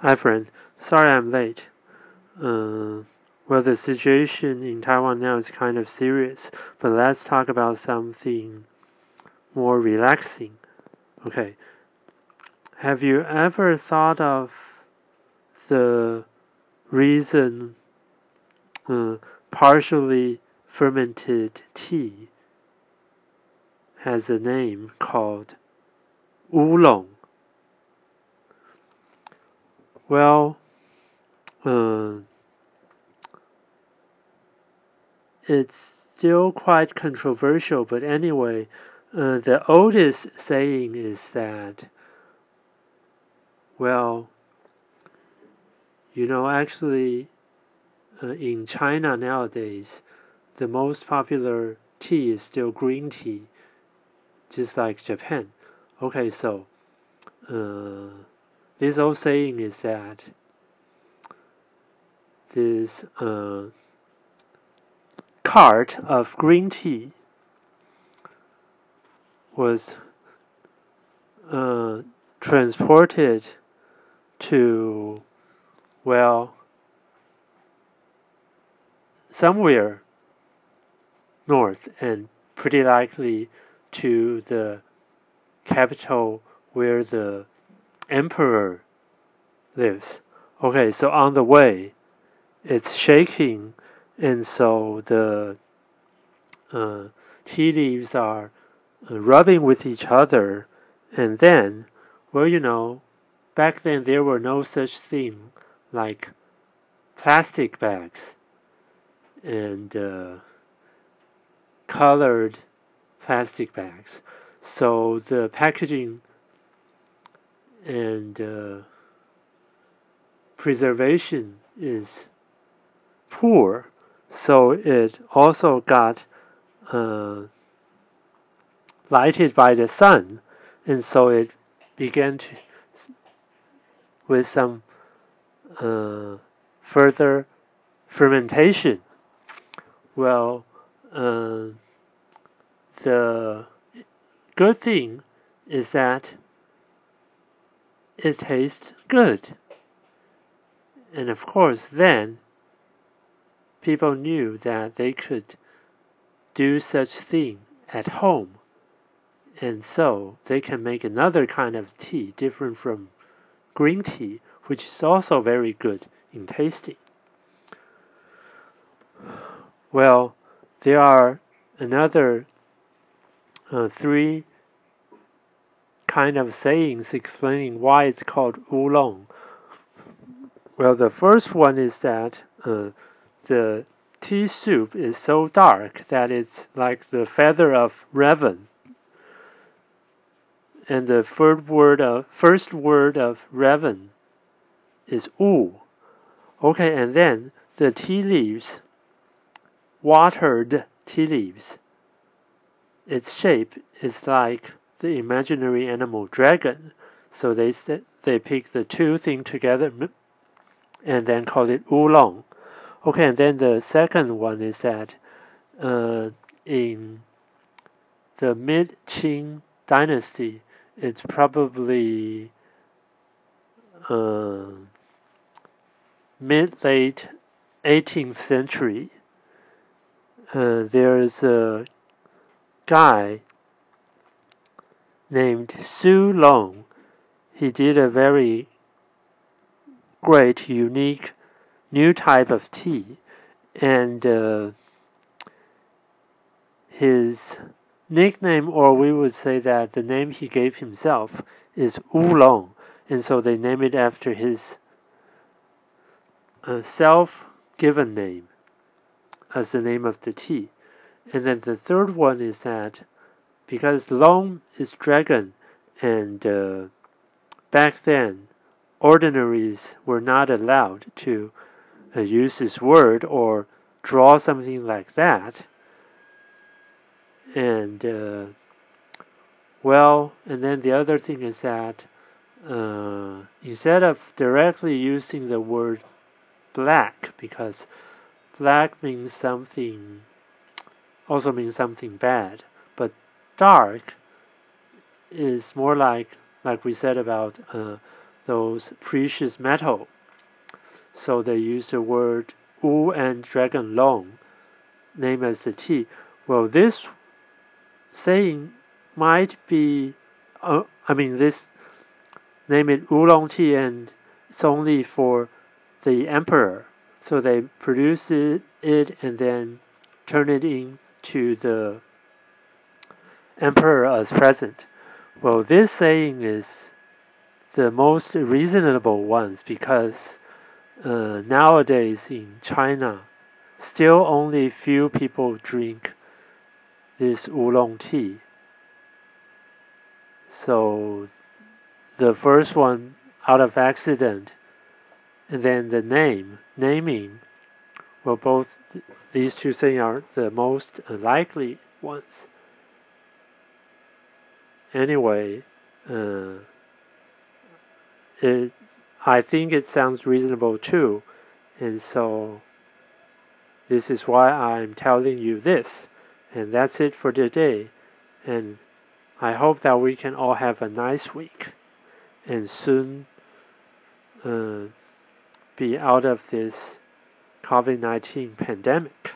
Hi, friend. Sorry I'm late. Uh, well, the situation in Taiwan now is kind of serious, but let's talk about something more relaxing. Okay. Have you ever thought of the reason uh, partially fermented tea has a name called oolong? Well, uh, it's still quite controversial, but anyway, uh, the oldest saying is that, well, you know, actually, uh, in China nowadays, the most popular tea is still green tea, just like Japan. Okay, so. Uh, this old saying is that this uh, cart of green tea was uh, transported to, well, somewhere north and pretty likely to the capital where the emperor lives. Okay, so on the way, it's shaking, and so the uh, tea leaves are uh, rubbing with each other, and then, well, you know, back then there were no such thing like plastic bags and uh, colored plastic bags. So the packaging and uh, preservation is poor, so it also got uh, lighted by the sun, and so it began to with some uh, further fermentation. Well, uh, the good thing is that it tastes good. And of course, then people knew that they could do such thing at home. And so they can make another kind of tea different from green tea, which is also very good in tasting. Well, there are another uh, three kind of sayings explaining why it's called oolong. Well, the first one is that uh, the tea soup is so dark that it's like the feather of raven. And the third word of first word of raven is oo. Okay, and then the tea leaves, watered tea leaves. Its shape is like the imaginary animal dragon. So they said they picked the two things together and then called it oolong. Okay, and then the second one is that uh, in the mid Qing dynasty, it's probably uh, mid late 18th century. Uh, there is a guy named Su Long. He did a very great, unique, new type of tea, and uh, his nickname, or we would say that the name he gave himself, is Oolong, and so they name it after his uh, self-given name as the name of the tea. And then the third one is that because long is dragon, and uh, back then ordinaries were not allowed to uh, use this word or draw something like that. And uh, well, and then the other thing is that uh, instead of directly using the word black, because black means something, also means something bad, dark is more like like we said about uh, those precious metal. So they use the word Wu and Dragon Long, name as the tea. Well, this saying might be, uh, I mean, this name it Oolong tea and it's only for the emperor. So they produce it, it and then turn it into the emperor as present. Well, this saying is the most reasonable ones because uh, nowadays in China, still only few people drink this oolong tea. So the first one out of accident, and then the name, naming, well, both these two things are the most likely ones. Anyway, uh, it, I think it sounds reasonable too, and so this is why I'm telling you this, and that's it for today, and I hope that we can all have a nice week. And soon uh, be out of this COVID 19 pandemic.